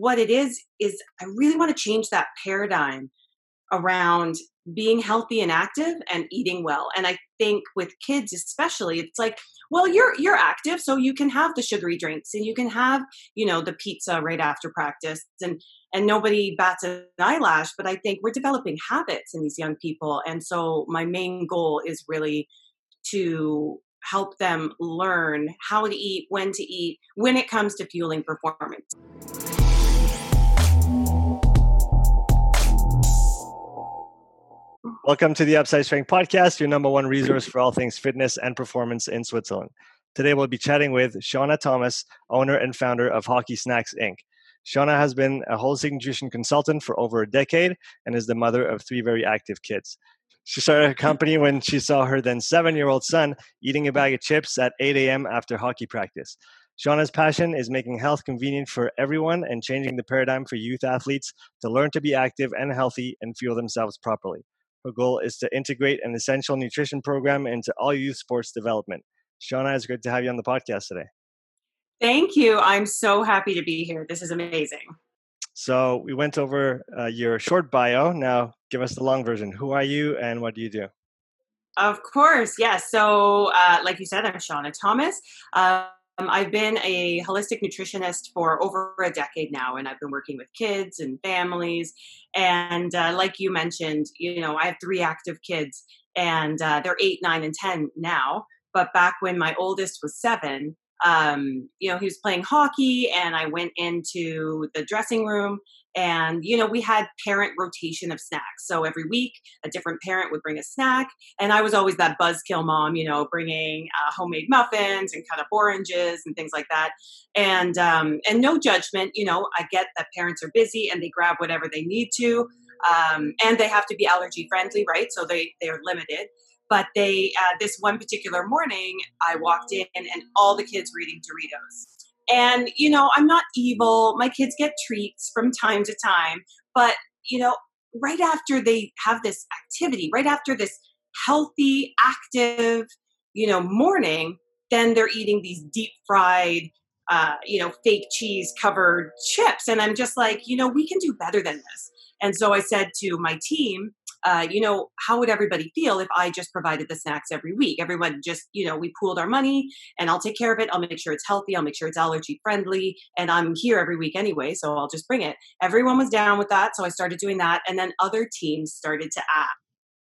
what it is is I really want to change that paradigm around being healthy and active and eating well. And I think with kids especially, it's like, well, you're you're active, so you can have the sugary drinks and you can have, you know, the pizza right after practice and and nobody bats an eyelash, but I think we're developing habits in these young people. And so my main goal is really to help them learn how to eat, when to eat, when it comes to fueling performance. Welcome to the Upside Strength Podcast, your number one resource for all things fitness and performance in Switzerland. Today we'll be chatting with Shauna Thomas, owner and founder of Hockey Snacks Inc. Shauna has been a holistic nutrition consultant for over a decade and is the mother of three very active kids. She started her company when she saw her then seven year old son eating a bag of chips at 8 a.m. after hockey practice. Shauna's passion is making health convenient for everyone and changing the paradigm for youth athletes to learn to be active and healthy and fuel themselves properly. Her goal is to integrate an essential nutrition program into all youth sports development. Shauna, it's great to have you on the podcast today. Thank you. I'm so happy to be here. This is amazing. So, we went over uh, your short bio. Now, give us the long version. Who are you and what do you do? Of course, yes. So, uh, like you said, I'm Shauna Thomas. Uh, um, I've been a holistic nutritionist for over a decade now, and I've been working with kids and families. And uh, like you mentioned, you know, I have three active kids, and uh, they're eight, nine, and 10 now. But back when my oldest was seven, um, you know, he was playing hockey, and I went into the dressing room and, you know, we had parent rotation of snacks. So every week, a different parent would bring a snack. And I was always that buzzkill mom, you know, bringing uh, homemade muffins and cut up oranges and things like that. And, um, and no judgment, you know, I get that parents are busy and they grab whatever they need to. Um, and they have to be allergy friendly, right? So they, they're limited but they uh, this one particular morning i walked in and all the kids were eating doritos and, you know, I'm not evil. My kids get treats from time to time. But, you know, right after they have this activity, right after this healthy, active, you know, morning, then they're eating these deep fried, uh, you know, fake cheese covered chips. And I'm just like, you know, we can do better than this. And so I said to my team, uh, you know, how would everybody feel if I just provided the snacks every week? Everyone just, you know, we pooled our money and I'll take care of it. I'll make sure it's healthy. I'll make sure it's allergy friendly. And I'm here every week anyway, so I'll just bring it. Everyone was down with that. So I started doing that. And then other teams started to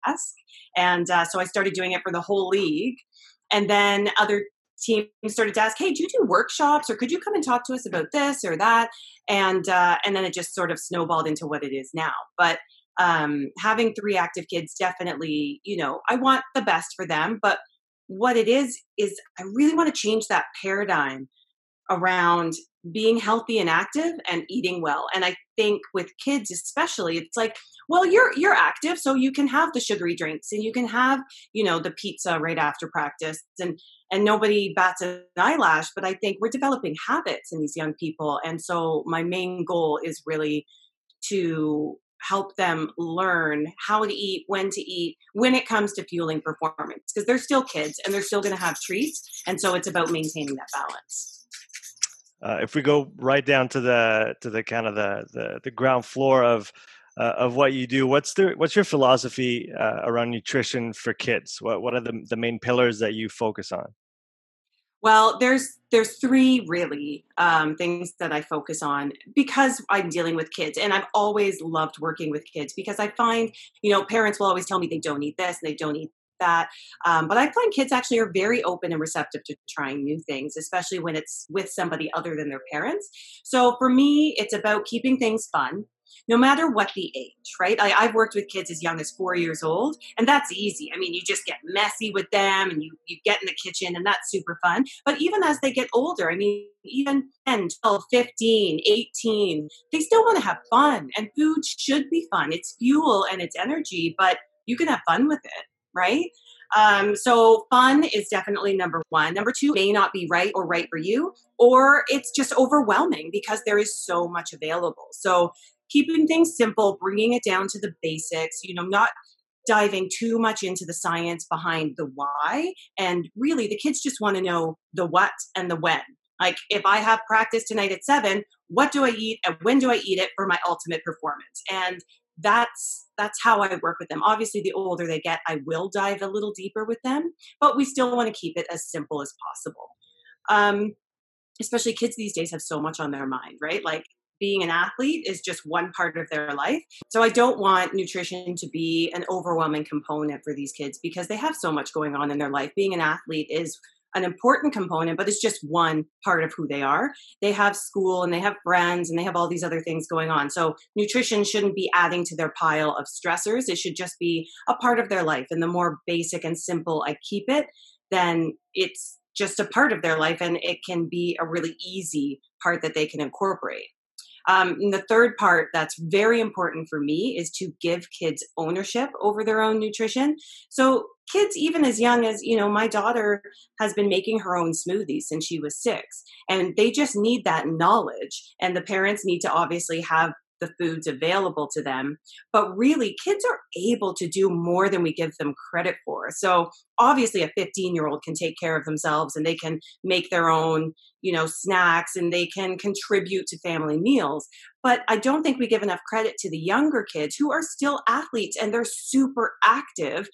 ask. And uh, so I started doing it for the whole league. And then other teams started to ask, "Hey, do you do workshops, or could you come and talk to us about this or that?" And uh, and then it just sort of snowballed into what it is now. But um, having three active kids definitely, you know, I want the best for them, but what it is is I really want to change that paradigm around being healthy and active and eating well. And I think with kids especially, it's like, well, you're you're active, so you can have the sugary drinks and you can have, you know, the pizza right after practice and and nobody bats an eyelash, but I think we're developing habits in these young people. And so my main goal is really to help them learn how to eat, when to eat, when it comes to fueling performance, because they're still kids and they're still going to have treats. And so it's about maintaining that balance. Uh, if we go right down to the to the kind of the the, the ground floor of uh, of what you do, what's the what's your philosophy uh, around nutrition for kids? What what are the the main pillars that you focus on? Well, there's there's three really um, things that I focus on because I'm dealing with kids, and I've always loved working with kids because I find you know parents will always tell me they don't eat this and they don't eat that, um, but I find kids actually are very open and receptive to trying new things, especially when it's with somebody other than their parents. So for me, it's about keeping things fun no matter what the age, right? I, have worked with kids as young as four years old, and that's easy. I mean, you just get messy with them and you, you get in the kitchen, and that's super fun. But even as they get older, I mean, even 10, 12, 15, 18, they still want to have fun, and food should be fun. It's fuel and it's energy, but you can have fun with it, right? Um, so fun is definitely number one. Number two may not be right or right for you, or it's just overwhelming because there is so much available. So keeping things simple, bringing it down to the basics, you know, not diving too much into the science behind the why. And really, the kids just want to know the what and the when. Like, if I have practice tonight at seven, what do I eat and when do I eat it for my ultimate performance? And that's that's how I work with them. Obviously, the older they get, I will dive a little deeper with them, but we still want to keep it as simple as possible. Um, especially kids these days have so much on their mind, right? Like being an athlete is just one part of their life. So I don't want nutrition to be an overwhelming component for these kids because they have so much going on in their life. Being an athlete is an important component, but it's just one part of who they are. They have school and they have friends and they have all these other things going on. So nutrition shouldn't be adding to their pile of stressors. It should just be a part of their life. And the more basic and simple I keep it, then it's just a part of their life and it can be a really easy part that they can incorporate. Um, and the third part that's very important for me is to give kids ownership over their own nutrition. So kids even as young as you know my daughter has been making her own smoothies since she was six and they just need that knowledge and the parents need to obviously have the foods available to them. But really, kids are able to do more than we give them credit for. So obviously, a 15 year old can take care of themselves and they can make their own, you know, snacks and they can contribute to family meals. But I don't think we give enough credit to the younger kids who are still athletes and they're super active.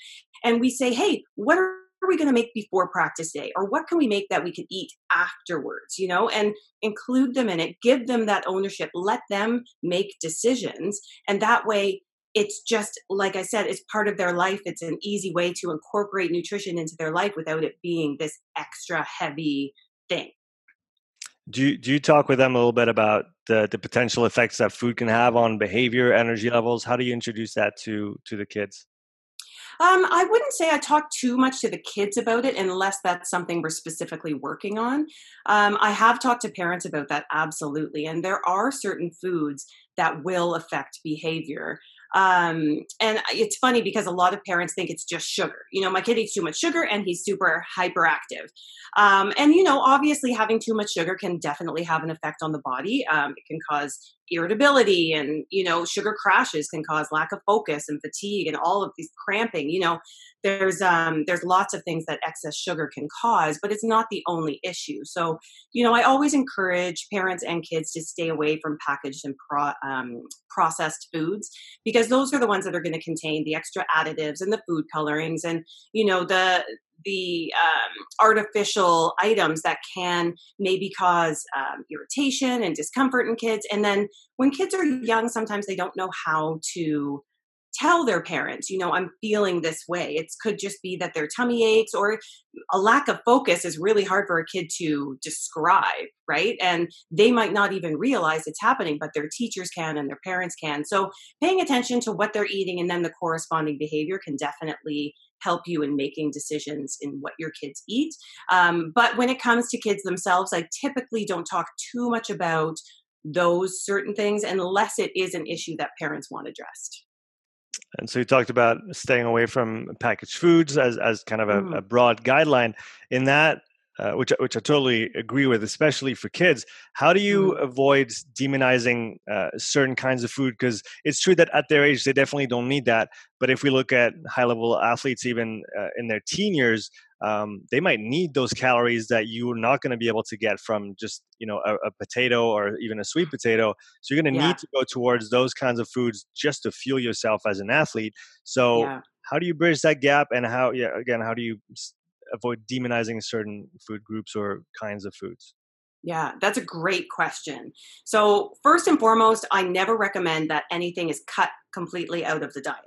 And we say, hey, what are are we going to make before practice day? Or what can we make that we can eat afterwards you know? And include them in it give them that ownership let them make decisions. And that way it's just like i said it's part of their life. It's an easy way to incorporate nutrition into their life without it being this extra heavy thing. Do you, do you talk with them a little bit about the, the potential effects that food can have on behavior energy levels? How do you introduce that to to the kids um, I wouldn't say I talk too much to the kids about it unless that's something we're specifically working on. Um, I have talked to parents about that, absolutely. And there are certain foods that will affect behavior. Um, and it's funny because a lot of parents think it's just sugar. You know, my kid eats too much sugar and he's super hyperactive. Um, and, you know, obviously having too much sugar can definitely have an effect on the body. Um, it can cause irritability and, you know, sugar crashes can cause lack of focus and fatigue and all of these cramping. You know, there's um, there's lots of things that excess sugar can cause, but it's not the only issue. So, you know, I always encourage parents and kids to stay away from packaged and pro, um, processed foods because those are the ones that are going to contain the extra additives and the food colorings and you know the the um, artificial items that can maybe cause um, irritation and discomfort in kids. And then when kids are young, sometimes they don't know how to tell their parents, you know, I'm feeling this way. It could just be that their tummy aches or a lack of focus is really hard for a kid to describe, right? And they might not even realize it's happening, but their teachers can and their parents can. So paying attention to what they're eating and then the corresponding behavior can definitely help you in making decisions in what your kids eat. Um, but when it comes to kids themselves, I typically don't talk too much about those certain things unless it is an issue that parents want addressed. And so you talked about staying away from packaged foods as, as kind of a, mm. a broad guideline. In that, uh, which which I totally agree with, especially for kids. How do you mm. avoid demonizing uh, certain kinds of food? Because it's true that at their age they definitely don't need that. But if we look at high level athletes, even uh, in their teen years, um, they might need those calories that you're not going to be able to get from just you know a, a potato or even a sweet potato. So you're going to yeah. need to go towards those kinds of foods just to fuel yourself as an athlete. So. Yeah. How do you bridge that gap, and how, yeah, again, how do you avoid demonizing certain food groups or kinds of foods? Yeah, that's a great question. So, first and foremost, I never recommend that anything is cut completely out of the diet.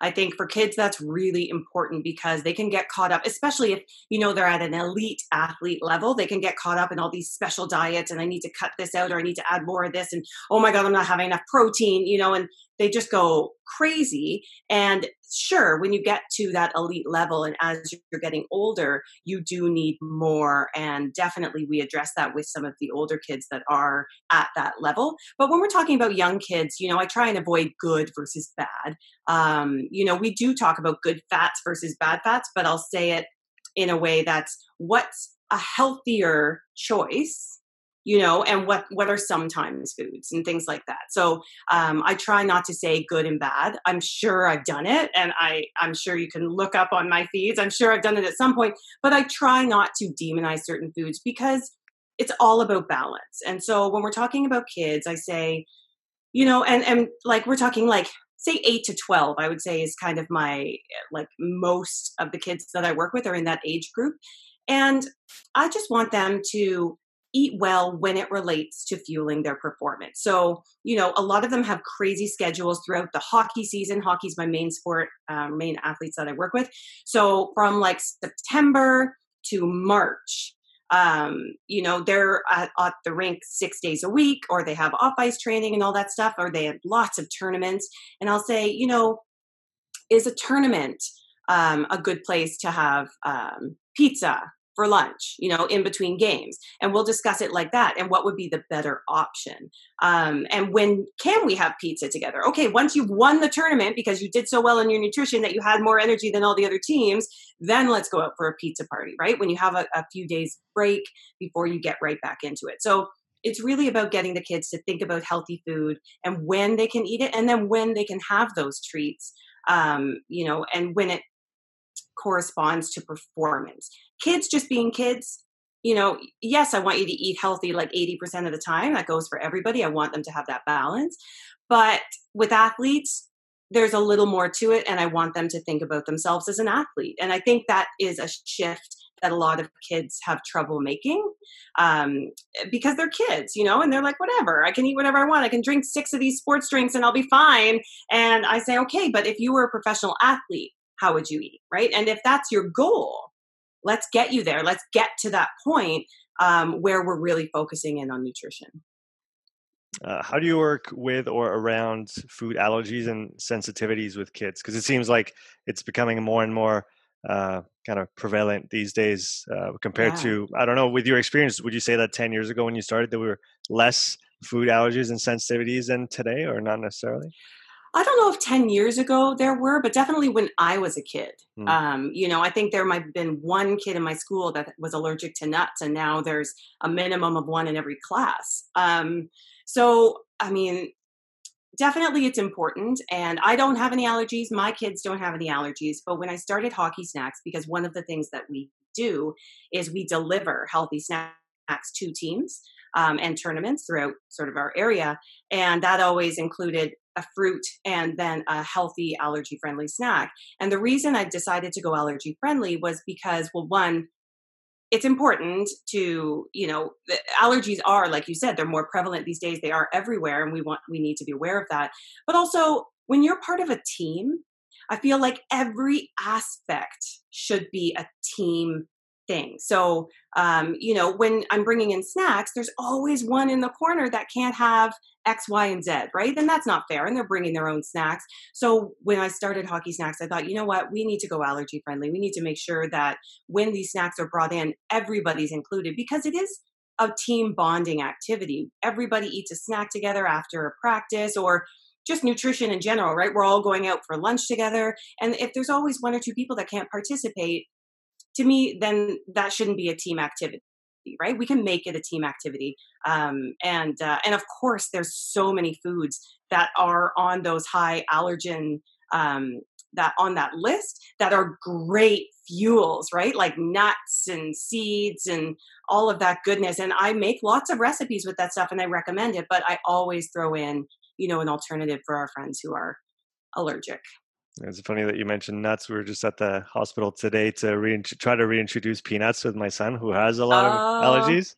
I think for kids that's really important because they can get caught up, especially if you know they're at an elite athlete level, they can get caught up in all these special diets and I need to cut this out or I need to add more of this and oh my god, I'm not having enough protein, you know, and they just go crazy. And sure, when you get to that elite level and as you're getting older, you do need more. And definitely we address that with some of the older kids that are at that level. But when we're talking about young kids, you know, I try and avoid good versus bad. Um, you know, we do talk about good fats versus bad fats, but I'll say it in a way that's what's a healthier choice you know and what what are sometimes foods and things like that so um, i try not to say good and bad i'm sure i've done it and i i'm sure you can look up on my feeds i'm sure i've done it at some point but i try not to demonize certain foods because it's all about balance. And so when we're talking about kids, I say, you know, and and like we're talking like say 8 to 12 i would say is kind of my like most of the kids that i work with are in that age group and i just want them to eat well when it relates to fueling their performance. So, you know, a lot of them have crazy schedules throughout the hockey season. Hockey's my main sport, um, main athletes that I work with. So, from like September to March, um, you know, they're at, at, the rink six days a week, or they have off ice training and all that stuff, or they have lots of tournaments. And I'll say, you know, is a tournament um, a good place to have um, pizza for lunch, you know, in between games. And we'll discuss it like that and what would be the better option. Um, and when can we have pizza together? Okay, once you've won the tournament because you did so well in your nutrition that you had more energy than all the other teams, then let's go out for a pizza party, right? When you have a, a few days break before you get right back into it. So it's really about getting the kids to think about healthy food and when they can eat it and then when they can have those treats um, you know and when it corresponds to performance. Kids just being kids, you know, yes, I want you to eat healthy like 80% of the time. That goes for everybody. I want them to have that balance. But with athletes, there's a little more to it, and I want them to think about themselves as an athlete. And I think that is a shift that a lot of kids have trouble making um, because they're kids, you know, and they're like, whatever, I can eat whatever I want. I can drink six of these sports drinks and I'll be fine. And I say, okay, but if you were a professional athlete, how would you eat right? And if that's your goal let's get you there. Let's get to that point um, where we're really focusing in on nutrition. Uh, how do you work with or around food allergies and sensitivities with kids? Because it seems like it's becoming more and more uh, kind of prevalent these days uh, compared yeah. to i don't know with your experience would you say that 10 years ago when you started there were less food allergies and sensitivities than today or not necessarily I don't know if 10 years ago there were, but definitely when I was a kid. Mm. Um, you know, I think there might have been one kid in my school that was allergic to nuts, and now there's a minimum of one in every class. Um, so, I mean, definitely it's important. And I don't have any allergies. My kids don't have any allergies. But when I started Hockey Snacks, because one of the things that we do is we deliver healthy snacks to teams. Um, and tournaments throughout sort of our area. And that always included a fruit and then a healthy allergy friendly snack. And the reason I decided to go allergy friendly was because, well, one, it's important to you know allergies are like you said they're more prevalent these days they are everywhere and we want we need to be aware of that but also when you're part of a team i feel like every aspect should be a team thing. So, um, you know, when I'm bringing in snacks, there's always one in the corner that can't have X, Y, and Z, right? Then that's not fair. And they're bringing their own snacks. So when I started Hockey Snacks, I thought, you know what? We need to go allergy friendly. We need to make sure that when these snacks are brought in, everybody's included because it is a team bonding activity. Everybody eats a snack together after a practice or just nutrition in general, right? We're all going out for lunch together. And if there's always one or two people that can't participate, to me, then that shouldn't be a team activity right? We can make it a team activity um, and uh, and of course there's so many foods that are on those high allergen um, that on that list that are great fuels right? Like nuts and seeds and all of that goodness and i make lots of recipes with that stuff and i recommend it but i always throw in you know an alternative for our friends who are allergic it's funny that you mentioned nuts. We were just at the hospital today to re- try to reintroduce peanuts with my son, who has a lot of oh, allergies.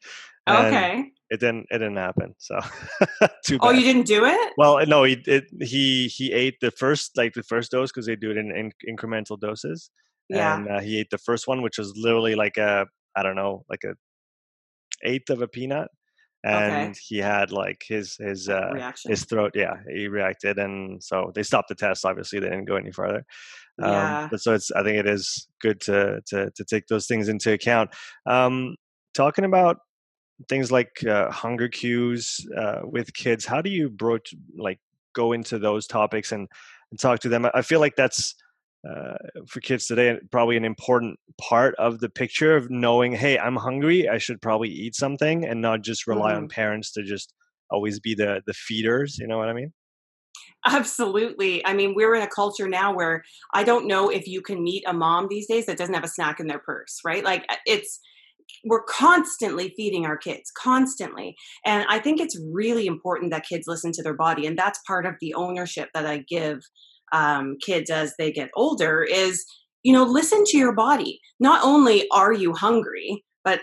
Okay. It didn't. It didn't happen. So too bad. Oh, you didn't do it? Well, no. He it, he he ate the first like the first dose because they do it in, in, incremental doses. Yeah. And uh, he ate the first one, which was literally like a I don't know like a eighth of a peanut and okay. he had like his his uh Reaction. his throat yeah he reacted and so they stopped the test obviously they didn't go any further um, yeah. but so it's i think it is good to to to take those things into account um talking about things like uh, hunger cues uh, with kids how do you broach like go into those topics and, and talk to them i feel like that's uh, for kids today probably an important part of the picture of knowing hey i'm hungry i should probably eat something and not just rely mm-hmm. on parents to just always be the the feeders you know what i mean absolutely i mean we're in a culture now where i don't know if you can meet a mom these days that doesn't have a snack in their purse right like uh, it's we're constantly feeding our kids constantly and i think it's really important that kids listen to their body and that's part of the ownership that i give um, kids as they get older is you know listen to your body. Not only are you hungry but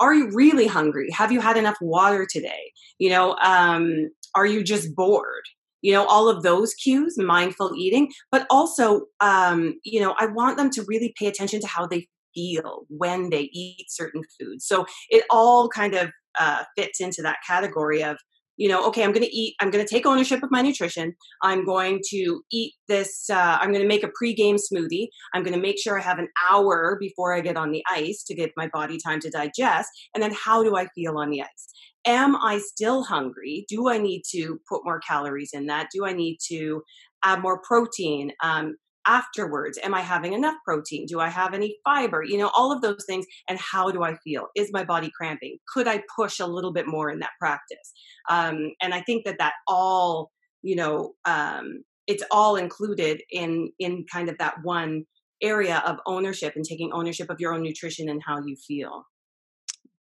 are you really hungry? Have you had enough water today? You know um, are you just bored? You know all of those cues mindful eating but also um, you know i want them to really pay attention to how they feel when they eat certain foods. So it all kind of uh, fits into that category of you know okay i'm going to eat i'm going to take ownership of my nutrition i'm going to eat this uh, i'm going to make a pre-game smoothie i'm going to make sure i have an hour before i get on the ice to give my body time to digest and then how do i feel on the ice am I still hungry? Do I need to put more calories in that? Do I need to add more protein? Um, afterwards am i having enough protein? Do i have any fiber? You know all of those things and how do i feel? Is my body cramping? Could i push a little bit more in that practice? Um, and i think that that all you know um, it's all included in in kind of that one area of ownership and taking ownership of your own nutrition and how you feel.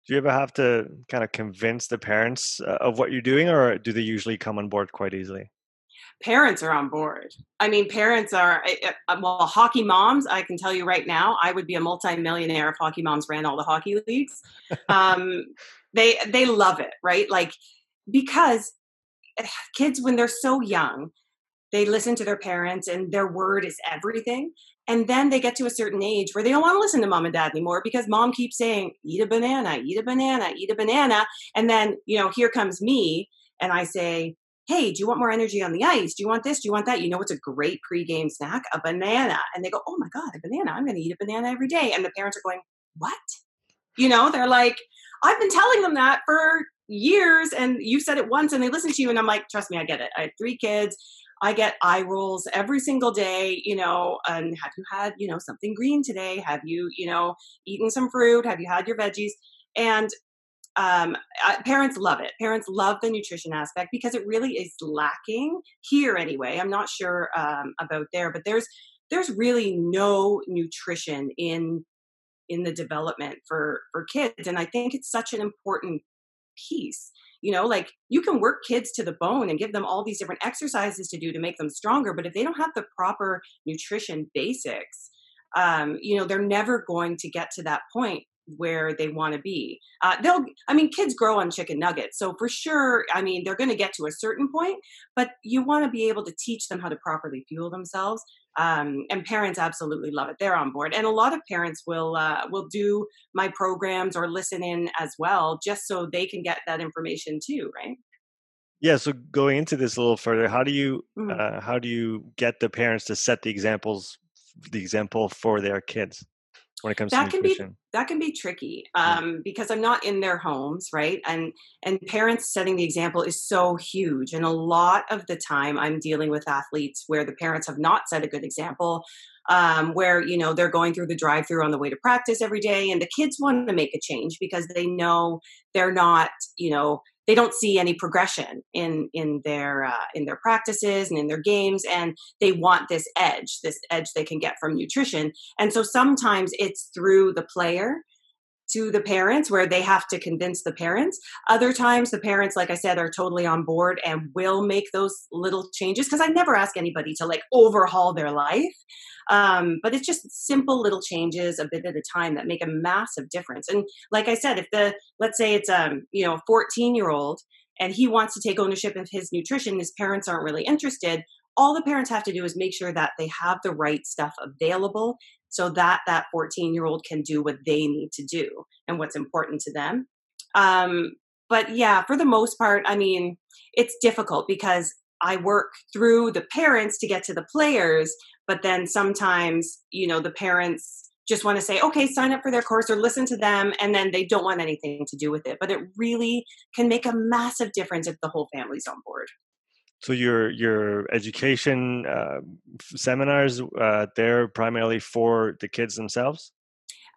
Do you ever have to kind of convince the parents uh, of what you're doing, or do they usually come on board quite easily? Parents are on board. I mean, parents are, uh, well, hockey moms, I can tell you right now, I would be a multimillionaire if hockey moms ran all the hockey leagues. um, they, they love it, right? Like, because eh, kids, when they're so young, they listen to their parents and their word is everything. And then they get to a certain age where they don't want to listen to mom and dad anymore because mom keeps saying, eat a banana, eat a banana, eat a banana. And then, you know, here comes me and I say, hey, do you want more energy on the ice? Do you want this? Do you want that? You know, it's a great pregame snack, a banana. And they go, oh my God, a banana. I'm going to eat a banana every day. And the parents are going, what? You know, they're like, I've been telling them that for years and you said it once and they listen to you. And I'm like, trust me, I get it. I have three kids. I get eye rolls every single day, you know, and have you had, you know, something green today? Have you, you know, eaten some fruit? Have you had your veggies? And um, parents love it. Parents love the nutrition aspect because it really is lacking here anyway. I'm not sure um, about there, but there's there's really no nutrition in in the development for for kids, and I think it's such an important piece you know like you can work kids to the bone and give them all these different exercises to do to make them stronger but if they don't have the proper nutrition basics um, you know they're never going to get to that point where they want to be uh, they'll i mean kids grow on chicken nuggets so for sure i mean they're going to get to a certain point but you want to be able to teach them how to properly fuel themselves um, and parents absolutely love it. They're on board, and a lot of parents will uh, will do my programs or listen in as well, just so they can get that information too, right? Yeah. So going into this a little further, how do you mm-hmm. uh, how do you get the parents to set the examples the example for their kids? When it comes that to nutrition? can be that can be tricky um, because i'm not in their homes right and and parents setting the example is so huge and a lot of the time i'm dealing with athletes where the parents have not set a good example um, where you know they're going through the drive through on the way to practice every day and the kids want to make a change because they know they're not you know they don't see any progression in in their uh, in their practices and in their games and they want this edge this edge they can get from nutrition. And so sometimes it's through the player to the parents where they have to convince the parents. Other times, the parents, like I said, are totally on board and will make those little changes because I never ask anybody to like overhaul their life. Um, but it's just simple little changes a bit at a time that make a massive difference. And like I said, if the let's say it's um you know a 14 year old and he wants to take ownership of his nutrition, his parents aren't really interested. All the parents have to do is make sure that they have the right stuff available so that that 14 year old can do what they need to do and what's important to them. Um, but yeah, for the most part, I mean, it's difficult because I work through the parents to get to the players, but then sometimes, you know, the parents just want to say, okay, sign up for their course or listen to them, and then they don't want anything to do with it. But it really can make a massive difference if the whole family's on board. So your your education uh, seminars, uh, they're primarily for the kids themselves.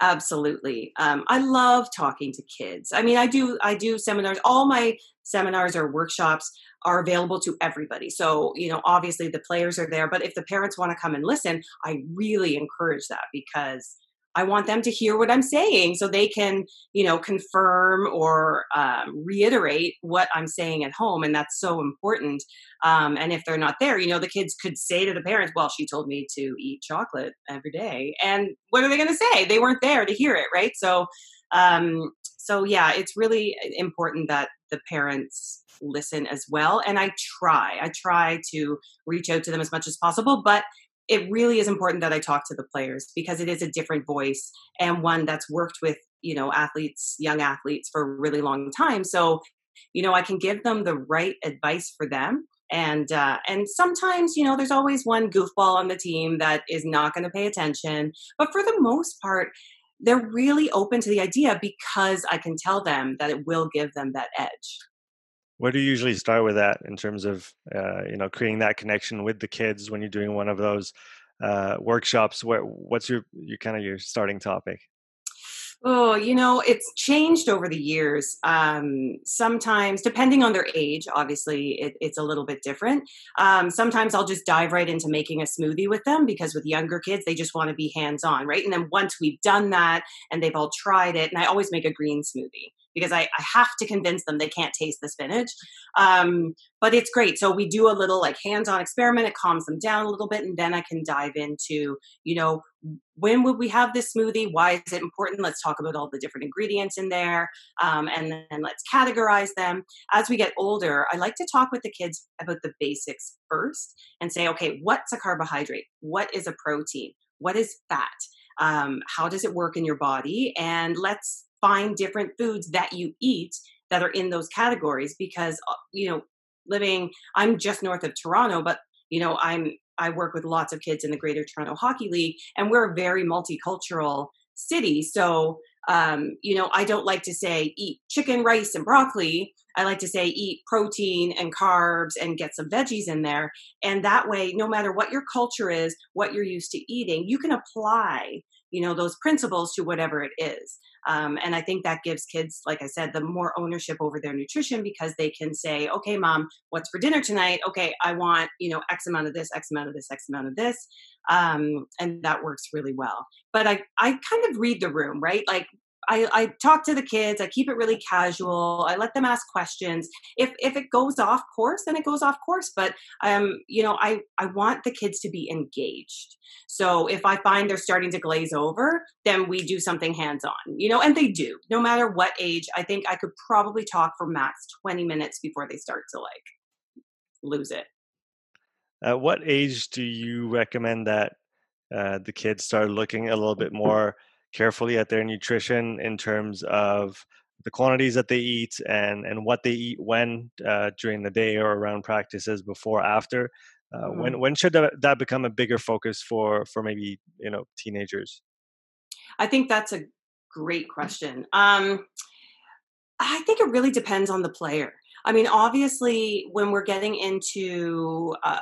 Absolutely, um, I love talking to kids. I mean, I do I do seminars. All my seminars or workshops are available to everybody. So, you know, obviously the players are there, but if the parents want to come and listen, I really encourage that because I want them to hear what I'm saying so they can, you know, confirm or um, reiterate what I'm saying at home. And that's so important. Um, and if they're not there, you know, the kids could say to the parents, well, she told me to eat chocolate every day. And what are they going to say? They weren't there to hear it, right? So, um, so yeah, it's really important that the parents listen as well. And I try, I try to reach out to them as much as possible, but it really is important that I talk to the players because it is a different voice and one that's worked with, you know, athletes, young athletes for a really long time. So, you know, I can give them the right advice for them. And uh, and sometimes, you know, there's always one goofball on the team that is not going to pay attention. But for the most part, they're really open to the idea because I can tell them that it will give them that edge. Where do you usually start with that in terms of uh, you know creating that connection with the kids when you're doing one of those uh, workshops? Where what's your your kind of your starting topic? Oh, you know, it's changed over the years. Um, sometimes, depending on their age, obviously, it, it's a little bit different. Um, sometimes I'll just dive right into making a smoothie with them because with younger kids, they just want to be hands on, right? And then once we've done that and they've all tried it, and I always make a green smoothie because I, I have to convince them they can't taste the spinach. Um, but it's great. So we do a little like hands-on experiment. It calms them down a little bit, and then I can dive into, you know, when would we have this smoothie? Why is it important? Let's talk about all the different ingredients in there, um, and then let's categorize them. As we get older, I like to talk with the kids about the basics first and say, okay, what's a carbohydrate? What is a protein? What is fat? Um, how does it work in your body? And let's find different foods that you eat that are in those categories because uh, you know living i'm just north of toronto but you know i'm i work with lots of kids in the greater toronto hockey league and we're a very multicultural city. So um, you know i don't like to say eat chicken rice and broccoli. I like to say eat protein and carbs and get some veggies in there. And that way no matter what your culture is what you're used to eating you can apply you know those principles to whatever it is um, and I think that gives kids, like I said, the more ownership over their nutrition because they can say, okay, mom, what's for dinner tonight? Okay, I want, you know, X amount of this, X amount of this, X amount of this. Um, and that works really well. But I, I kind of read the room, right? Like I, I talk to the kids. I keep it really casual. I let them ask questions. If if it goes off course, then it goes off course. But um, you know, I I want the kids to be engaged. So if I find they're starting to glaze over, then we do something hands on. You know, and they do. No matter what age, I think I could probably talk for max twenty minutes before they start to like lose it. At what age do you recommend that uh, the kids start looking a little bit more? Carefully at their nutrition in terms of the quantities that they eat and and what they eat when uh, during the day or around practices before after uh, mm-hmm. when when should that become a bigger focus for for maybe you know teenagers? I think that's a great question. Um i think it really depends on the player. I mean obviously when we're getting into uh,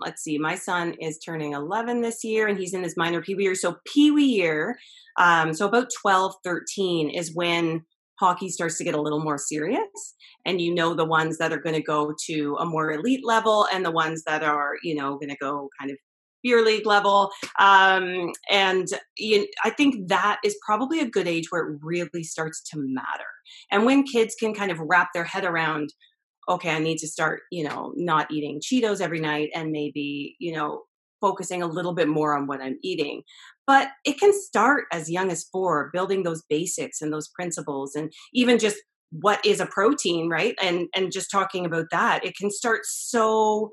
let's see my son is turning 11 this year and he's in his minor pee wee year. So pee wee year um, so about 12, 13 is when hockey starts to get a little more serious and you know the ones that are going to go to a more elite level and the ones that are you know going to go kind of beer league level. Um, and you know, i think that is probably a good age where it really starts to matter. And when kids can kind of wrap their head around okay i need to start you know not eating cheetos every night and maybe you know focusing a little bit more on what I'm eating. But it can start as young as four, building those basics and those principles, and even just what is a protein, right? And and just talking about that, it can start so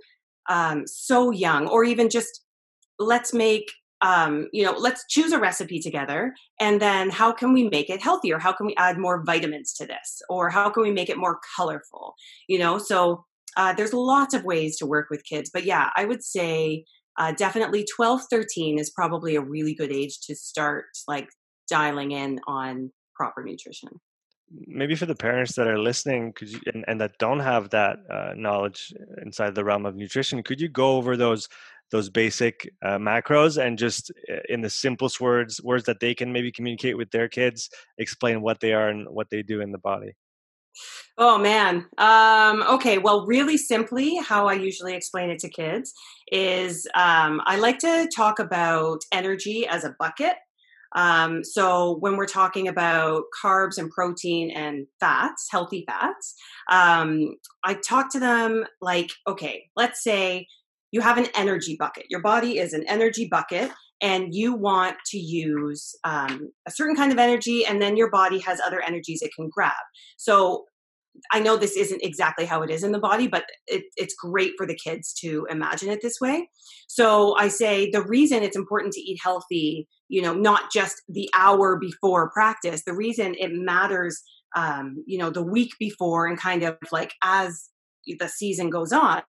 um, so young, or even just let's make um, you know let's choose a recipe together and then how can we make it healthier? How can we add more vitamins to this? Or how can we make it more colorful? You know so uh, there's lots of ways to work with kids but yeah i would say uh, definitely 12 13 is probably a really good age to start like dialing in on proper nutrition. Maybe for the parents that are listening could you, and, and that don't have that uh, knowledge inside the realm of nutrition could you go over those those basic uh, macros and just uh, in the simplest words words that they can maybe communicate with their kids explain what they are and what they do in the body Oh man. Um, okay. Well, really simply, how I usually explain it to kids is um, I like to talk about energy as a bucket. Um, so when we're talking about carbs and protein and fats, healthy fats, um, I talk to them like, okay, let's say you have an energy bucket. Your body is an energy bucket, and you want to use um, a certain kind of energy, and then your body has other energies it can grab. So I know this isn't exactly how it is in the body, but it, it's great for the kids to imagine it this way. So I say the reason it's important to eat healthy, you know, not just the hour before practice, the reason it matters, um, you know, the week before and kind of like as the season goes on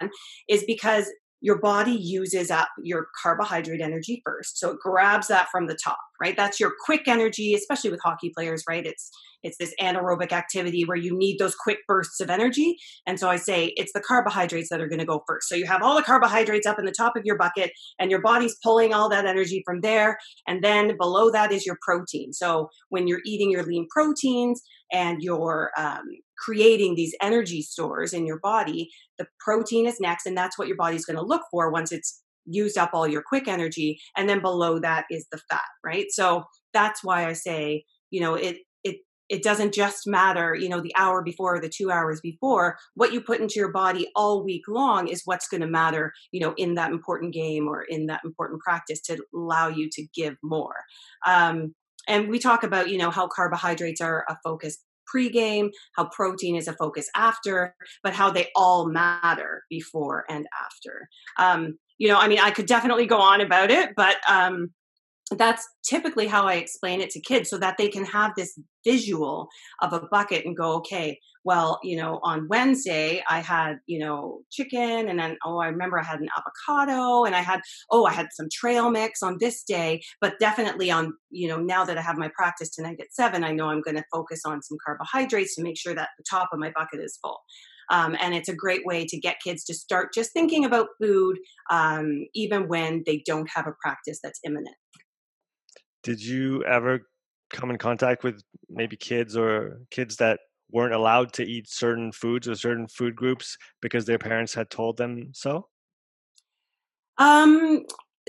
is because your body uses up your carbohydrate energy first. So it grabs that from the top right? That's your quick energy especially with hockey players right? It's it's this anaerobic activity where you need those quick bursts of energy. And so i say it's the carbohydrates that are going to go first. So you have all the carbohydrates up in the top of your bucket and your body's pulling all that energy from there. And then below that is your protein. So when you're eating your lean proteins and you're um, creating these energy stores in your body, the protein is next, and that's what your body's going to look for once it's used up all your quick energy. And then below that is the fat, right? So that's why I say, you know, it it it doesn't just matter, you know, the hour before or the two hours before. What you put into your body all week long is what's going to matter, you know, in that important game or in that important practice to allow you to give more. Um, and we talk about you know how carbohydrates are a focus pregame, how protein is a focus after, but how they all matter before and after. Um, you know, I mean, I could definitely go on about it, but um, that's typically how I explain it to kids so that they can have this visual of a bucket and go, okay, well, you know, on Wednesday I had, you know, chicken and then, oh, I remember I had an avocado and I had, oh, I had some trail mix on this day, but definitely on, you know, now that I have my practice tonight at seven, I know I'm going to focus on some carbohydrates to make sure that the top of my bucket is full. Um, and it's a great way to get kids to start just thinking about food, um, even when they don't have a practice that's imminent. Did you ever come in contact with maybe kids or kids that weren't allowed to eat certain foods or certain food groups because their parents had told them so? Um,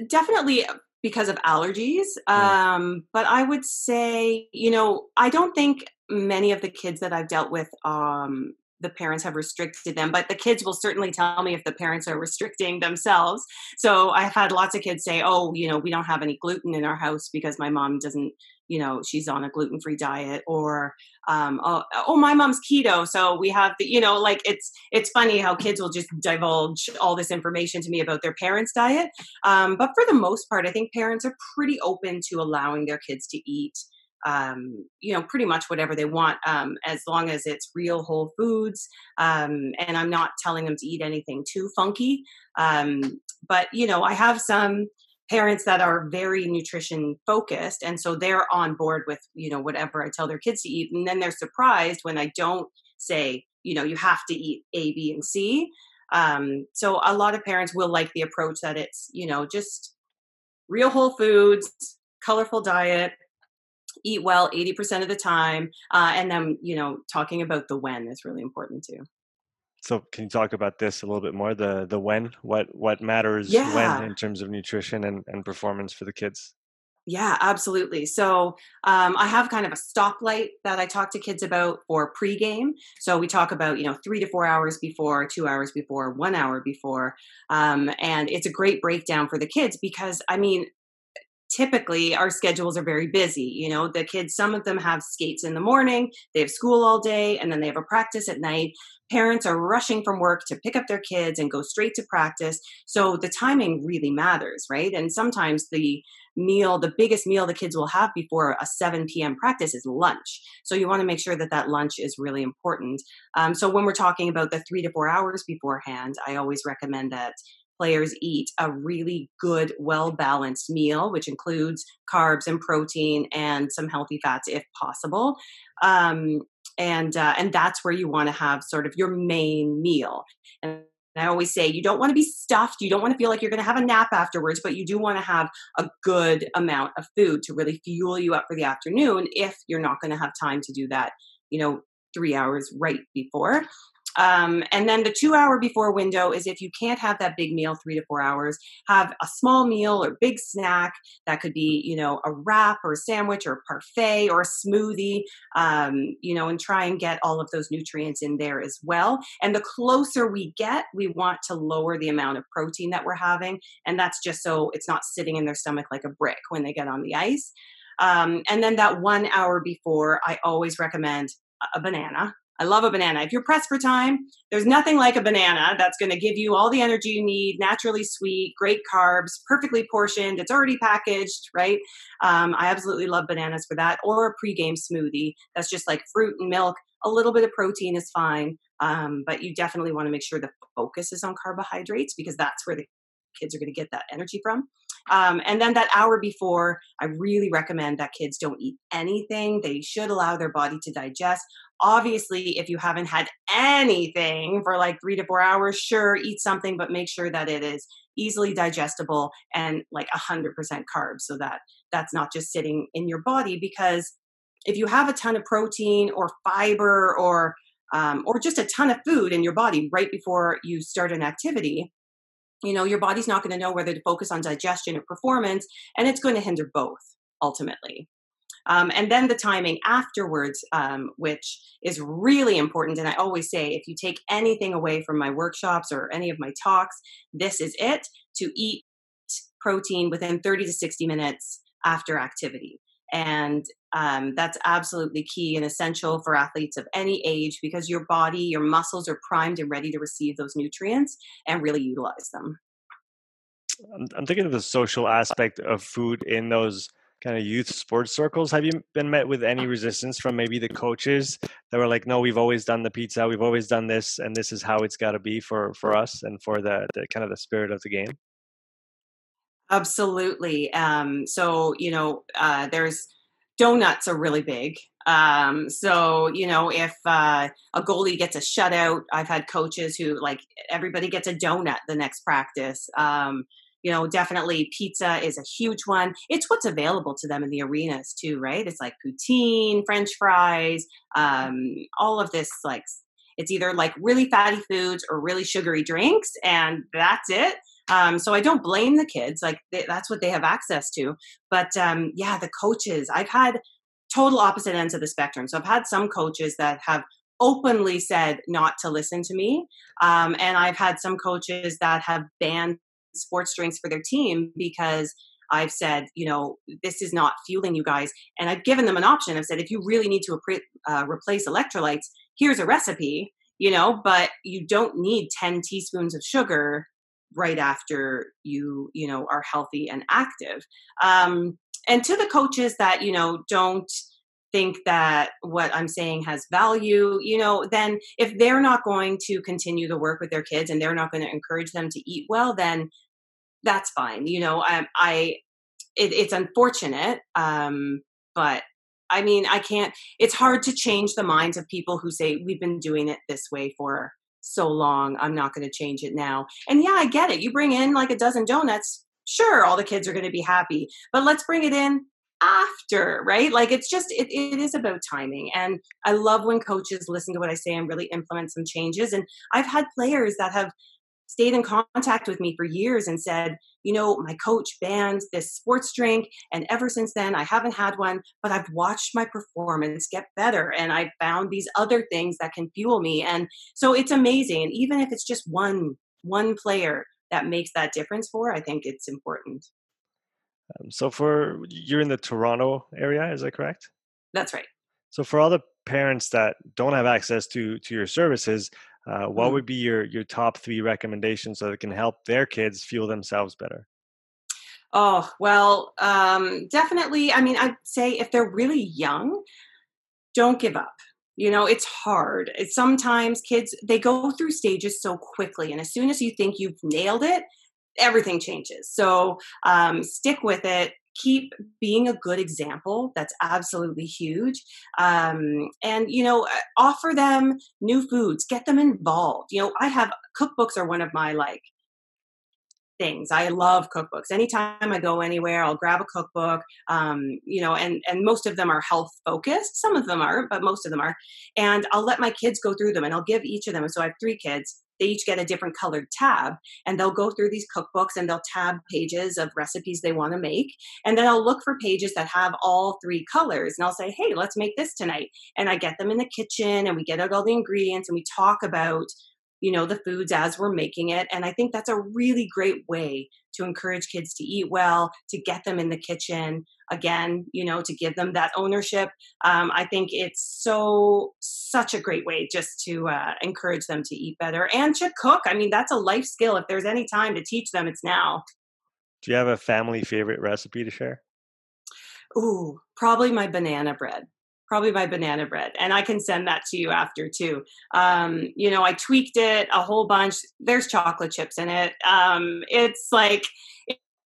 definitely because of allergies. Um, but I would say, you know, I don't think many of the kids that I've dealt with um, the parents have restricted them, but the kids will certainly tell me if the parents are restricting themselves. So I've had lots of kids say, "Oh, you know, we don't have any gluten in our house because my mom doesn't, you know, she's on a gluten-free diet," or um, oh, "Oh, my mom's keto, so we have the, you know, like it's it's funny how kids will just divulge all this information to me about their parents' diet. Um, but for the most part, I think parents are pretty open to allowing their kids to eat um, you know, pretty much whatever they want, um, as long as it's real whole foods. Um, and I'm not telling them to eat anything too funky. Um, but, you know, I have some parents that are very nutrition focused. And so they're on board with, you know, whatever I tell their kids to eat. And then they're surprised when I don't say, you know, you have to eat A, B, and C. Um, so a lot of parents will like the approach that it's, you know, just real whole foods, colorful diet, eat well 80% of the time uh, and then you know talking about the when is really important too so can you talk about this a little bit more the the when what what matters yeah. when in terms of nutrition and, and performance for the kids yeah, absolutely. So um, I have kind of a stoplight that I talk to kids about for pregame. So we talk about you know three to four hours before, two hours before, one hour before, um, and it's a great breakdown for the kids because I mean typically our schedules are very busy. You know, the kids, some of them have skates in the morning, they have school all day, and then they have a practice at night. Parents are rushing from work to pick up their kids and go straight to practice. So the timing really matters, right? And sometimes the meal, the biggest meal the kids will have before a 7 p.m. practice is lunch. So you want to make sure that that lunch is really important. Um, so when we're talking about the three to four hours beforehand, I always recommend that players eat a really good, well balanced meal, which includes carbs and protein and some healthy fats if possible. Um, and uh, and that's where you want to have sort of your main meal. And I always say you don't want to be stuffed. You don't want to feel like you're going to have a nap afterwards, but you do want to have a good amount of food to really fuel you up for the afternoon if you're not going to have time to do that, you know, three hours right before. Um, and then the two hour before window is if you can't have that big meal three to four hours, have a small meal or big snack that could be, you know, a wrap or a sandwich or a parfait or a smoothie, um, you know, and try and get all of those nutrients in there as well. And the closer we get, we want to lower the amount of protein that we're having. And that's just so it's not sitting in their stomach like a brick when they get on the ice. Um, and then that one hour before, I always recommend a banana I love a banana. If you're pressed for time, there's nothing like a banana that's going to give you all the energy you need, naturally sweet, great carbs, perfectly portioned. It's already packaged, right? Um, I absolutely love bananas for that. Or a pregame smoothie that's just like fruit and milk. A little bit of protein is fine, um, but you definitely want to make sure the focus is on carbohydrates because that's where the kids are going to get that energy from. Um, and then that hour before, I really recommend that kids don't eat anything. They should allow their body to digest. Obviously, if you haven't had anything for like three to four hours, sure, eat something, but make sure that it is easily digestible and like 100% carbs so that that's not just sitting in your body. Because if you have a ton of protein or fiber or um, or just a ton of food in your body right before you start an activity, you know your body's not going to know whether to focus on digestion or performance and it's going to hinder both ultimately. Um, and then the timing afterwards um, which is really important and i always say if you take anything away from my workshops or any of my talks this is it to eat protein within 30 to 60 minutes after activity. And um, that's absolutely key and essential for athletes of any age because your body, your muscles are primed and ready to receive those nutrients and really utilize them. I'm thinking of the social aspect of food in those kind of youth sports circles. Have you been met with any resistance from maybe the coaches that were like, "No, we've always done the pizza, we've always done this, and this is how it's got to be for for us and for the, the kind of the spirit of the game"? Absolutely. Um, so you know, uh, there's donuts are really big. Um, so you know, if uh, a goalie gets a shutout, I've had coaches who like everybody gets a donut the next practice. Um, you know, definitely pizza is a huge one. It's what's available to them in the arenas too, right? It's like poutine, French fries, um, all of this like it's either like really fatty foods or really sugary drinks, and that's it. Um, so I don't blame the kids; like they, that's what they have access to. But um, yeah, the coaches. I've had total opposite ends of the spectrum. So I've had some coaches that have openly said not to listen to me, um, and I've had some coaches that have banned sports drinks for their team because I've said, you know, this is not fueling you guys. And I've given them an option. I've said, if you really need to uh, replace electrolytes, here's a recipe, you know, but you don't need 10 teaspoons of sugar right after you you know are healthy and active. Um, and to the coaches that you know don't think that what i'm saying has value you know then if they're not going to continue to work with their kids and they're not going to encourage them to eat well then that's fine you know i, I it, it's unfortunate um, but i mean i can't it's hard to change the minds of people who say we've been doing it this way for so long. I'm not going to change it now. And yeah, I get it. You bring in like a dozen donuts, sure, all the kids are going to be happy. But let's bring it in after, right? Like it's just, it, it is about timing. And I love when coaches listen to what I say and really implement some changes. And I've had players that have stayed in contact with me for years and said, you know, my coach banned this sports drink. And ever since then, I haven't had one, but I've watched my performance get better. And I found these other things that can fuel me. And so it's amazing. And even if it's just one, one player that makes that difference for, I think it's important. Um, so for you're in the Toronto area, is that correct? That's right. So for all the parents that don't have access to to your services, uh, what mm. would be your your top three recommendations so that can help their kids fuel themselves better? Oh well, um, definitely. I mean, I'd say if they're really young, don't give up. You know, it's hard. It's sometimes kids they go through stages so quickly, and as soon as you think you've nailed it, everything changes. So um, stick with it keep being a good example. That's absolutely huge. Um, and, you know, offer them new foods, get them involved. You know, I have cookbooks are one of my like things. I love cookbooks. Anytime I go anywhere, I'll grab a cookbook. Um, you know, and and most of them are health focused. Some of them are, but most of them are. And I'll let my kids go through them, and I'll give each of them. So I have three kids. They each get a different colored tab, and they'll go through these cookbooks and they'll tab pages of recipes they want to make. And then I'll look for pages that have all three colors, and I'll say, "Hey, let's make this tonight." And I get them in the kitchen, and we get out all the ingredients, and we talk about you know the foods as we're making it and i think that's a really great way to encourage kids to eat well to get them in the kitchen again you know to give them that ownership um, i think it's so such a great way just to uh, encourage them to eat better and to cook i mean that's a life skill if there's any time to teach them it's now. Do you have a family favorite recipe to share? Ooh, probably my banana bread probably my banana bread and i can send that to you after too. Um, you know i tweaked it a whole bunch. There's chocolate chips in it. Um, it's like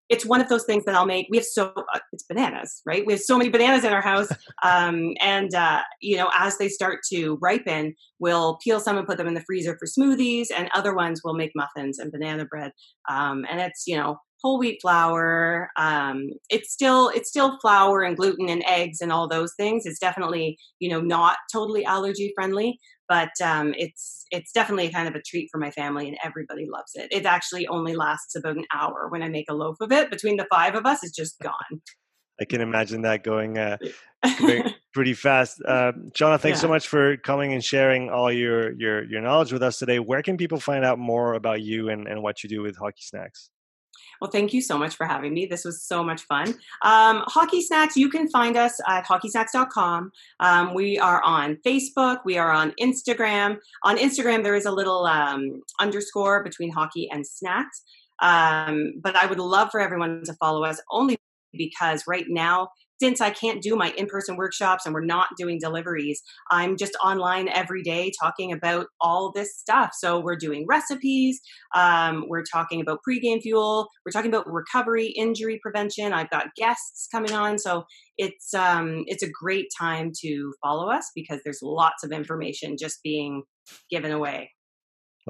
it's one of those things that i'll make. We have so uh, it's bananas right? We have so many bananas in our house. Um, and uh, you know as they start to ripen we'll peel some and put them in the freezer for smoothies and other ones we'll make muffins and banana bread. Um, and it's you know whole wheat flour. Um, it's still it's still flour and gluten and eggs and all those things. It's definitely you know not totally allergy friendly, but um, it's it's definitely kind of a treat for my family and everybody loves it. It actually only lasts about an hour when I make a loaf of it. Between the five of us, it's just gone. I can imagine that going uh, pretty fast. Uh, Shauna, thanks yeah. so much for coming and sharing all your, your your knowledge with us today. Where can people find out more about you and, and what you do with Hockey Snacks? Well, thank you so much for having me. This was so much fun. Um, Hockey Snacks, you can find us at hockeysnacks.com. Um, we are on Facebook. We are on Instagram. On Instagram, there is a little um, underscore between hockey and snacks. Um, but I would love for everyone to follow us only because right now since I can't do my in person workshops and we're not doing deliveries, I'm just online every day talking about all this stuff. So we're doing recipes, um, we're talking about pregame fuel, we're talking about recovery, injury prevention. I've got guests coming on, so it's um, it's a great time to follow us because there's lots of information just being given away.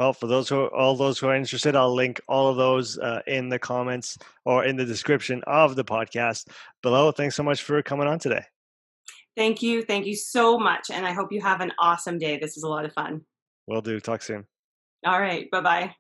Well, for those who all those who are interested, I'll link all of those uh, in the comments or in the description of the podcast below. Thanks so much for coming on today. Thank you. Thank you so much. And I hope you have an awesome day. This is a lot of fun. Will do. Talk soon. All right. Bye bye.